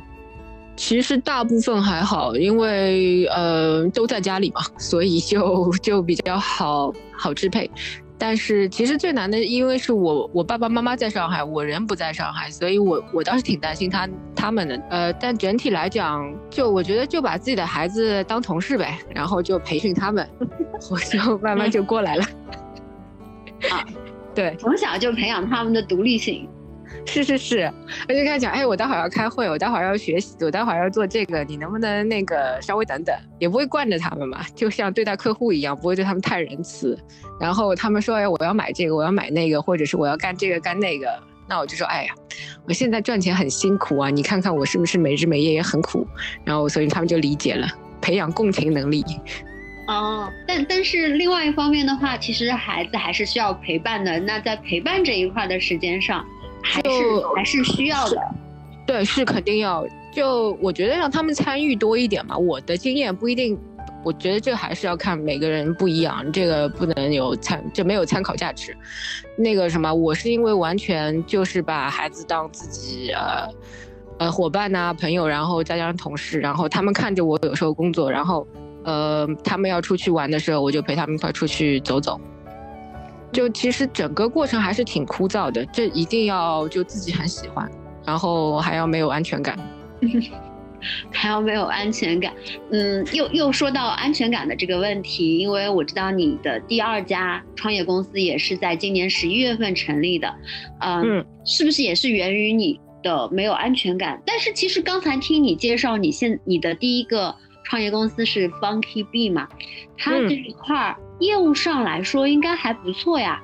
其实大部分还好，因为呃都在家里嘛，所以就就比较好好支配。但是其实最难的，因为是我我爸爸妈妈在上海，我人不在上海，所以我我倒是挺担心他他们的。呃，但整体来讲，就我觉得就把自己的孩子当同事呗，然后就培训他们，我就 <laughs> 慢慢就过来了。啊，对，从小就培养他们的独立性。是是是，我就跟他讲，哎，我待会儿要开会，我待会儿要学习，我待会儿要做这个，你能不能那个稍微等等？也不会惯着他们嘛，就像对待客户一样，不会对他们太仁慈。然后他们说，哎，我要买这个，我要买那个，或者是我要干这个干那个，那我就说，哎呀，我现在赚钱很辛苦啊，你看看我是不是没日没夜也很苦？然后所以他们就理解了，培养共情能力。哦，但但是另外一方面的话，其实孩子还是需要陪伴的。那在陪伴这一块的时间上。还是还是需要的，对，是肯定要。就我觉得让他们参与多一点嘛。我的经验不一定，我觉得这还是要看每个人不一样，这个不能有参，这没有参考价值。那个什么，我是因为完全就是把孩子当自己呃呃伙伴呐、朋友，然后再加上同事，然后他们看着我有时候工作，然后呃他们要出去玩的时候，我就陪他们一块出去走走。就其实整个过程还是挺枯燥的，这一定要就自己很喜欢，然后还要没有安全感，<laughs> 还要没有安全感。嗯，又又说到安全感的这个问题，因为我知道你的第二家创业公司也是在今年十一月份成立的，嗯，是不是也是源于你的没有安全感？但是其实刚才听你介绍，你现你的第一个创业公司是 Funky B 嘛，它这一块儿。业务上来说应该还不错呀，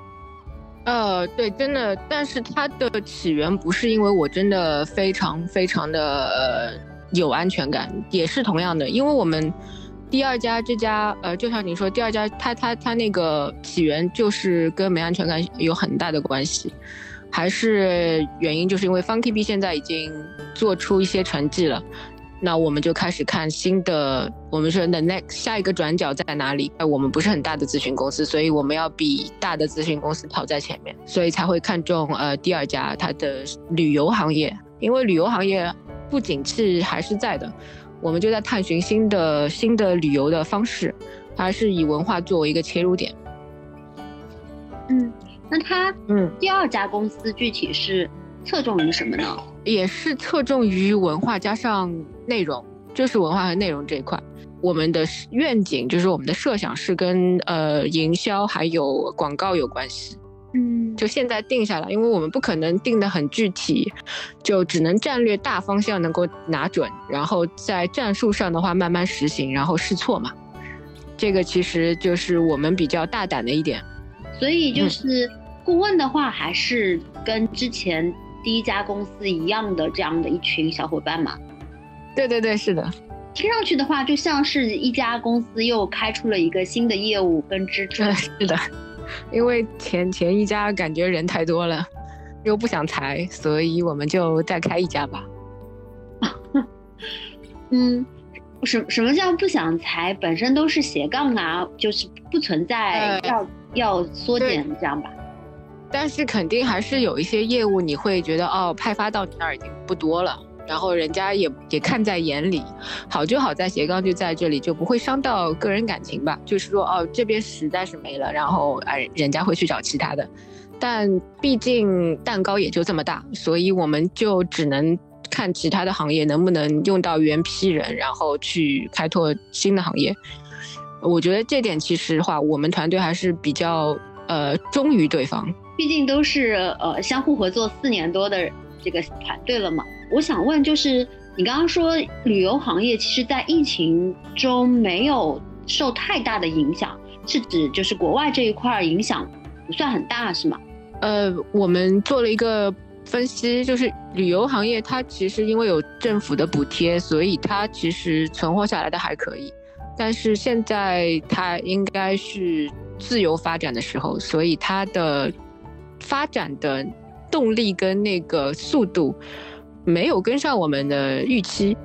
呃，对，真的，但是它的起源不是因为我真的非常非常的呃有安全感，也是同样的，因为我们第二家这家，呃，就像你说，第二家它它它那个起源就是跟没安全感有很大的关系，还是原因就是因为 Funky B 现在已经做出一些成绩了。那我们就开始看新的，我们说的 next 下一个转角在哪里？哎，我们不是很大的咨询公司，所以我们要比大的咨询公司跑在前面，所以才会看中呃第二家它的旅游行业，因为旅游行业不景气还是在的，我们就在探寻新的新的旅游的方式，还是以文化作为一个切入点。嗯，那它嗯第二家公司具体是侧重于什么呢？也是侧重于文化加上内容，就是文化和内容这一块。我们的愿景就是我们的设想是跟呃营销还有广告有关系。嗯，就现在定下来，因为我们不可能定的很具体，就只能战略大方向能够拿准，然后在战术上的话慢慢实行，然后试错嘛。这个其实就是我们比较大胆的一点。所以就是顾问的话，还是跟之前。第一家公司一样的这样的一群小伙伴嘛，对对对，是的。听上去的话，就像是一家公司又开出了一个新的业务跟支撑。<laughs> 是的，因为前前一家感觉人太多了，又不想裁，所以我们就再开一家吧。<laughs> 嗯，什什么叫不想裁？本身都是斜杠啊，就是不存在要要缩减这样吧。但是肯定还是有一些业务，你会觉得哦，派发到你那儿已经不多了，然后人家也也看在眼里，好就好在斜杠就在这里，就不会伤到个人感情吧。就是说哦，这边实在是没了，然后哎，人家会去找其他的。但毕竟蛋糕也就这么大，所以我们就只能看其他的行业能不能用到原批人，然后去开拓新的行业。我觉得这点其实话，我们团队还是比较呃忠于对方。毕竟都是呃相互合作四年多的这个团队了嘛，我想问就是，你刚刚说旅游行业其实在疫情中没有受太大的影响，是指就是国外这一块影响不算很大是吗？呃，我们做了一个分析，就是旅游行业它其实因为有政府的补贴，所以它其实存活下来的还可以。但是现在它应该是自由发展的时候，所以它的发展的动力跟那个速度没有跟上我们的预期，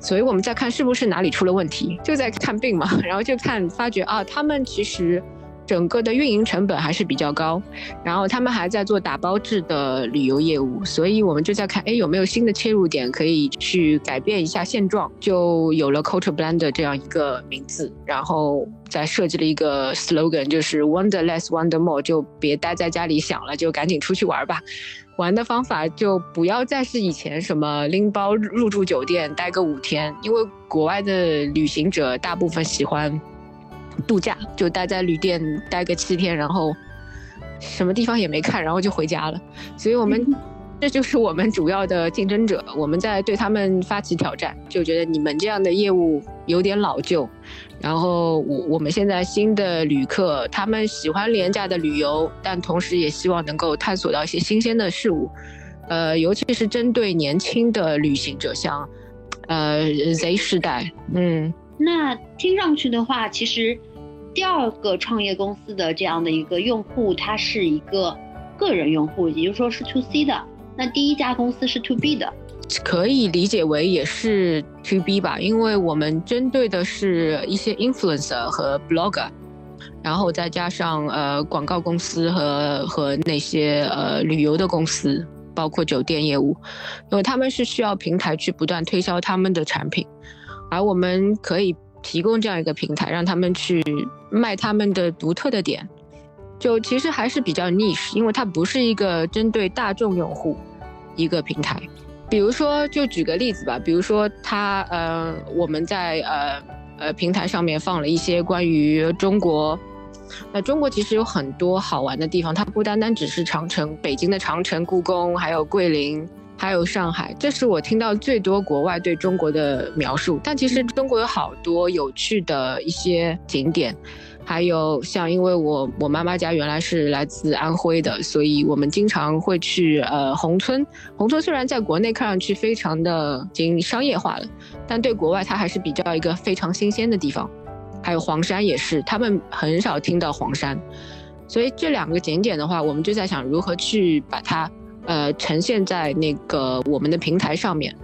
所以我们在看是不是哪里出了问题，就在看病嘛，然后就看发觉啊，他们其实。整个的运营成本还是比较高，然后他们还在做打包制的旅游业务，所以我们就在看，哎，有没有新的切入点可以去改变一下现状，就有了 Culture Blender 这样一个名字，然后再设计了一个 slogan，就是 Wonder Less Wonder More，就别待在家里想了，就赶紧出去玩吧。玩的方法就不要再是以前什么拎包入住酒店待个五天，因为国外的旅行者大部分喜欢。度假就待在旅店待个七天，然后什么地方也没看，然后就回家了。所以，我们这就是我们主要的竞争者，我们在对他们发起挑战，就觉得你们这样的业务有点老旧。然后，我我们现在新的旅客，他们喜欢廉价的旅游，但同时也希望能够探索到一些新鲜的事物。呃，尤其是针对年轻的旅行者，像呃 Z 世代，嗯。那听上去的话，其实第二个创业公司的这样的一个用户，它是一个个人用户，也就是说是 to C 的。那第一家公司是 to B 的，可以理解为也是 to B 吧，因为我们针对的是一些 influencer 和 blogger，然后再加上呃广告公司和和那些呃旅游的公司，包括酒店业务，因为他们是需要平台去不断推销他们的产品。而我们可以提供这样一个平台，让他们去卖他们的独特的点，就其实还是比较 niche，因为它不是一个针对大众用户一个平台。比如说，就举个例子吧，比如说他呃，我们在呃呃平台上面放了一些关于中国，那中国其实有很多好玩的地方，它不单单只是长城，北京的长城、故宫，还有桂林。还有上海，这是我听到最多国外对中国的描述。但其实中国有好多有趣的一些景点，还有像因为我我妈妈家原来是来自安徽的，所以我们经常会去呃宏村。宏村虽然在国内看上去非常的已经商业化了，但对国外它还是比较一个非常新鲜的地方。还有黄山也是，他们很少听到黄山，所以这两个景点的话，我们就在想如何去把它。呃，呈现在那个我们的平台上面，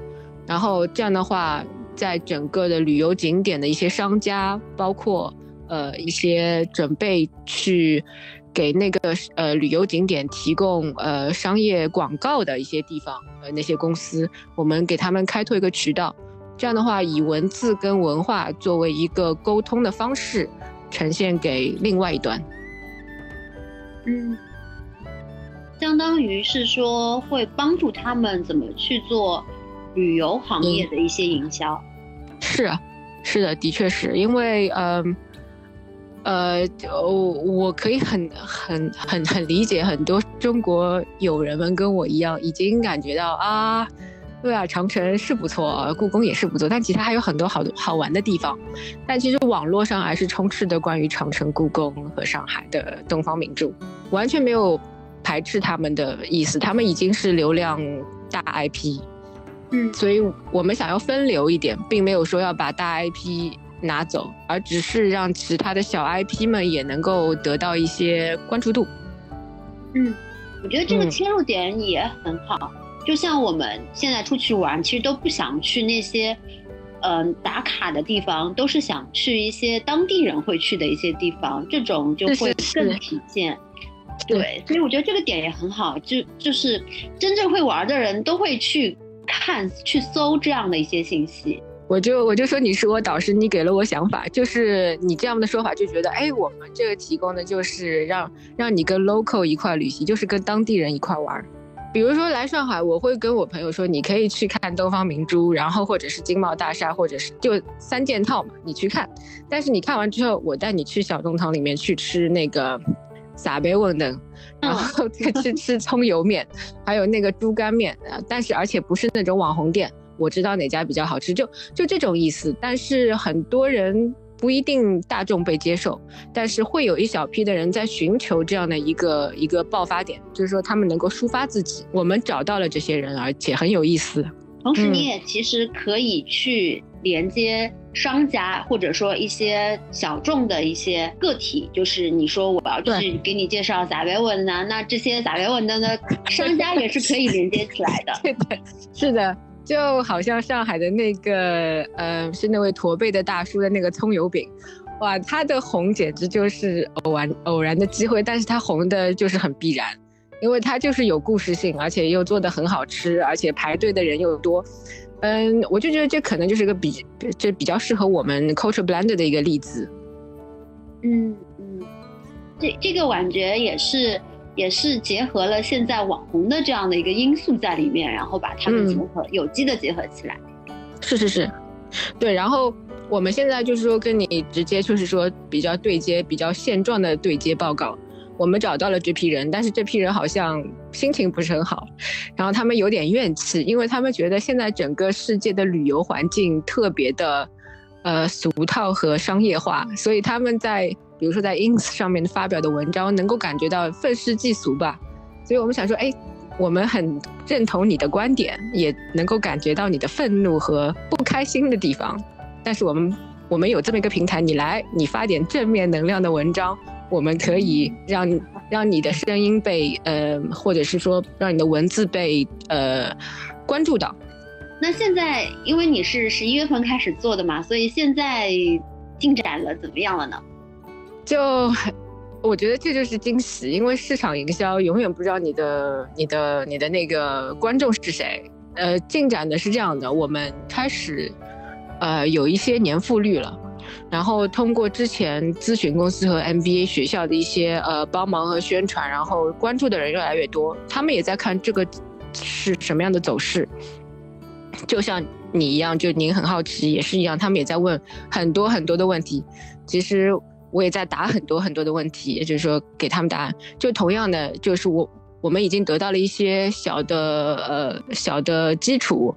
然后这样的话，在整个的旅游景点的一些商家，包括呃一些准备去给那个呃旅游景点提供呃商业广告的一些地方，呃那些公司，我们给他们开拓一个渠道，这样的话，以文字跟文化作为一个沟通的方式，呈现给另外一端。嗯。相当于是说会帮助他们怎么去做旅游行业的一些营销，是，是的，的确是因为呃呃，我我可以很很很很理解很多中国友人们跟我一样，已经感觉到啊，对啊，长城是不错，故宫也是不错，但其他还有很多好多好玩的地方，但其实网络上还是充斥的关于长城、故宫和上海的东方明珠，完全没有。排斥他们的意思，他们已经是流量大 IP，嗯，所以我们想要分流一点，并没有说要把大 IP 拿走，而只是让其他的小 IP 们也能够得到一些关注度。嗯，我觉得这个切入点也很好。就像我们现在出去玩，其实都不想去那些嗯打卡的地方，都是想去一些当地人会去的一些地方，这种就会更体现。对，所以我觉得这个点也很好，就就是真正会玩的人都会去看、去搜这样的一些信息。我就我就说你是我导师，你给了我想法，就是你这样的说法就觉得，哎，我们这个提供的就是让让你跟 local 一块旅行，就是跟当地人一块玩。比如说来上海，我会跟我朋友说，你可以去看东方明珠，然后或者是金茂大厦，或者是就三件套嘛，你去看。但是你看完之后，我带你去小东堂里面去吃那个。撒贝问的，然后再去吃葱油面，<laughs> 还有那个猪肝面，但是而且不是那种网红店，我知道哪家比较好吃，就就这种意思。但是很多人不一定大众被接受，但是会有一小批的人在寻求这样的一个一个爆发点，就是说他们能够抒发自己。我们找到了这些人，而且很有意思。同时，你也其实可以去连接商家，或者说一些小众的一些个体。就是你说我要去给你介绍撒维文呢，那这些撒维文的呢，商家也是可以连接起来的。<laughs> 对的，是的，就好像上海的那个，呃，是那位驼背的大叔的那个葱油饼，哇，他的红简直就是偶然偶然的机会，但是他红的就是很必然。因为它就是有故事性，而且又做的很好吃，而且排队的人又多，嗯，我就觉得这可能就是个比这比较适合我们 culture blend 的一个例子。嗯嗯，这这个感觉也是也是结合了现在网红的这样的一个因素在里面，然后把它们结合有机的结合起来。是是是，对。然后我们现在就是说跟你直接就是说比较对接，比较现状的对接报告。我们找到了这批人，但是这批人好像心情不是很好，然后他们有点怨气，因为他们觉得现在整个世界的旅游环境特别的，呃俗套和商业化，所以他们在比如说在 ins 上面发表的文章，能够感觉到愤世嫉俗吧。所以我们想说，哎，我们很认同你的观点，也能够感觉到你的愤怒和不开心的地方，但是我们我们有这么一个平台，你来，你发点正面能量的文章。我们可以让让你的声音被呃，或者是说让你的文字被呃关注到。那现在因为你是十一月份开始做的嘛，所以现在进展了怎么样了呢？就我觉得这就是惊喜，因为市场营销永远不知道你的你的你的那个观众是谁。呃，进展的是这样的，我们开始呃有一些年复率了。然后通过之前咨询公司和 MBA 学校的一些呃帮忙和宣传，然后关注的人越来越多，他们也在看这个是什么样的走势。就像你一样，就您很好奇，也是一样，他们也在问很多很多的问题。其实我也在答很多很多的问题，也就是说给他们答案。就同样的，就是我我们已经得到了一些小的呃小的基础，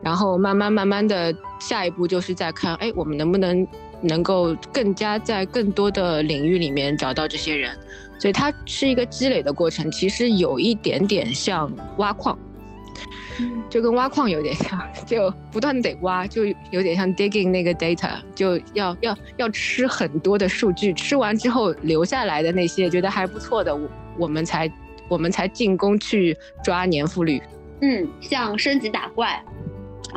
然后慢慢慢慢的下一步就是在看，哎，我们能不能。能够更加在更多的领域里面找到这些人，所以它是一个积累的过程。其实有一点点像挖矿，就跟挖矿有点像，就不断得挖，就有点像 digging 那个 data，就要要要吃很多的数据，吃完之后留下来的那些觉得还不错的，我我们才我们才进攻去抓年复率。嗯，像升级打怪，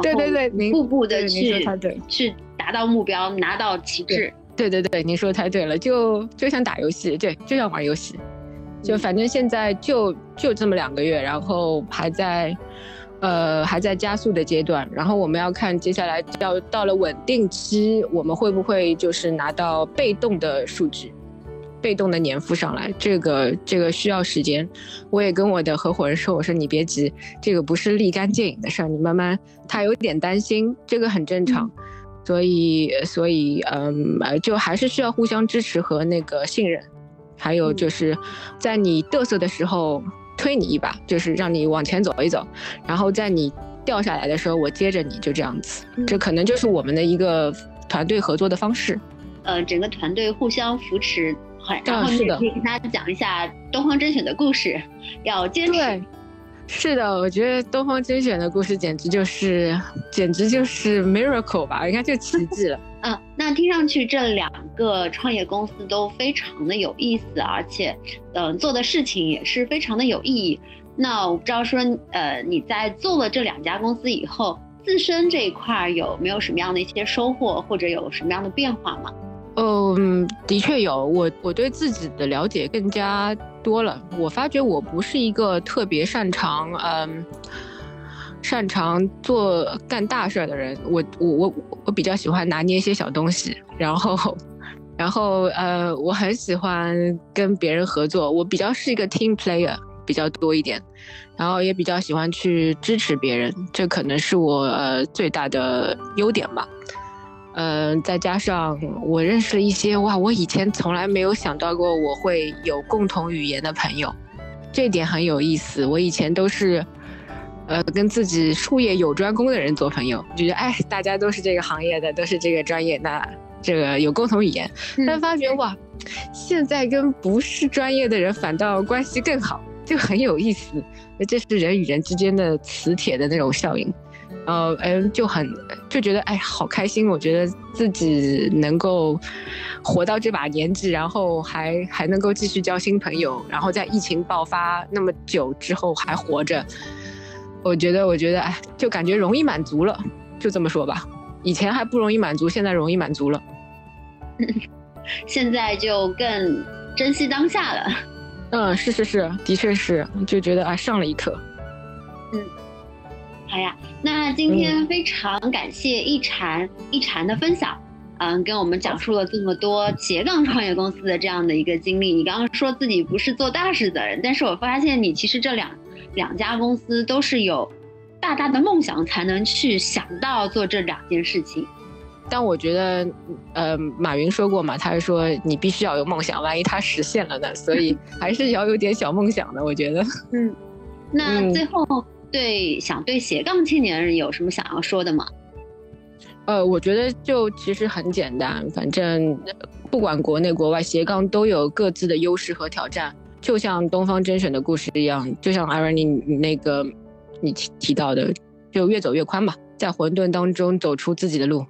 对对对，一步步的去对去。达到目标，拿到旗帜。对对对，你说太对了，就就像打游戏，对，就像玩游戏，就反正现在就就这么两个月，然后还在，呃，还在加速的阶段，然后我们要看接下来要到了稳定期，我们会不会就是拿到被动的数据，被动的年复上来，这个这个需要时间。我也跟我的合伙人说，我说你别急，这个不是立竿见影的事儿，你慢慢。他有点担心，这个很正常。所以，所以，嗯，就还是需要互相支持和那个信任，还有就是在你嘚瑟的时候推你一把，就是让你往前走一走，然后在你掉下来的时候我接着你，就这样子。这可能就是我们的一个团队合作的方式。呃，整个团队互相扶持，然后你可以跟他讲一下东方甄选的故事，要坚持。是的，我觉得东方甄选的故事简直就是，简直就是 miracle 吧，应该就奇迹了。<laughs> 嗯，那听上去这两个创业公司都非常的有意思，而且，嗯，做的事情也是非常的有意义。那我不知道说，呃，你在做了这两家公司以后，自身这一块有没有什么样的一些收获，或者有什么样的变化吗？嗯，的确有，我我对自己的了解更加。多了，我发觉我不是一个特别擅长，嗯，擅长做干大事儿的人。我我我我比较喜欢拿捏一些小东西，然后，然后呃，我很喜欢跟别人合作。我比较是一个 team player 比较多一点，然后也比较喜欢去支持别人，这可能是我呃最大的优点吧。嗯，再加上我认识了一些哇，我以前从来没有想到过我会有共同语言的朋友，这点很有意思。我以前都是，呃，跟自己术业有专攻的人做朋友，就觉得哎，大家都是这个行业的，都是这个专业，那这个有共同语言，但发觉哇，现在跟不是专业的人反倒关系更好，就很有意思。这是人与人之间的磁铁的那种效应。呃，哎，就很就觉得哎，好开心！我觉得自己能够活到这把年纪，然后还还能够继续交新朋友，然后在疫情爆发那么久之后还活着，我觉得，我觉得，哎，就感觉容易满足了，就这么说吧。以前还不容易满足，现在容易满足了。<laughs> 现在就更珍惜当下了。嗯，是是是，的确是，就觉得啊，上了一课。嗯。好呀，那今天非常感谢一禅一禅的分享，嗯，跟我们讲述了这么多斜杠创业公司的这样的一个经历。你刚刚说自己不是做大事的人，但是我发现你其实这两两家公司都是有大大的梦想才能去想到做这两件事情。但我觉得，呃，马云说过嘛，他是说你必须要有梦想，万一他实现了呢？所以还是要有点小梦想的，我觉得。嗯，那最后。对，想对斜杠青年人有什么想要说的吗？呃，我觉得就其实很简单，反正不管国内国外，斜杠都有各自的优势和挑战。就像东方甄选的故事一样，就像 Irene 你那个你提提到的，就越走越宽吧，在混沌当中走出自己的路。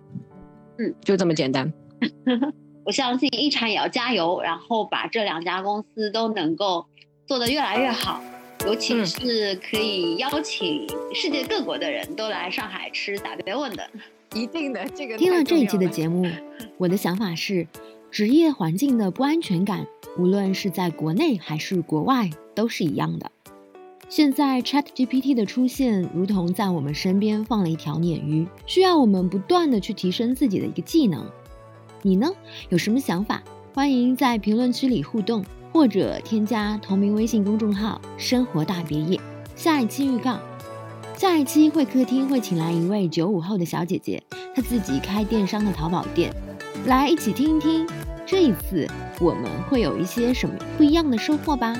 嗯，就这么简单。<laughs> 我相信一禅也要加油，然后把这两家公司都能够做得越来越好。尤其是可以邀请世界各国的人都来上海吃打边问的，一定的。这个听了这一期的节目，我的想法是，职业环境的不安全感，无论是在国内还是国外，都是一样的。现在 Chat GPT 的出现，如同在我们身边放了一条鲶鱼，需要我们不断的去提升自己的一个技能。你呢？有什么想法？欢迎在评论区里互动。或者添加同名微信公众号“生活大别野”。下一期预告：下一期会客厅会请来一位九五后的小姐姐，她自己开电商的淘宝店，来一起听一听，这一次我们会有一些什么不一样的收获吧。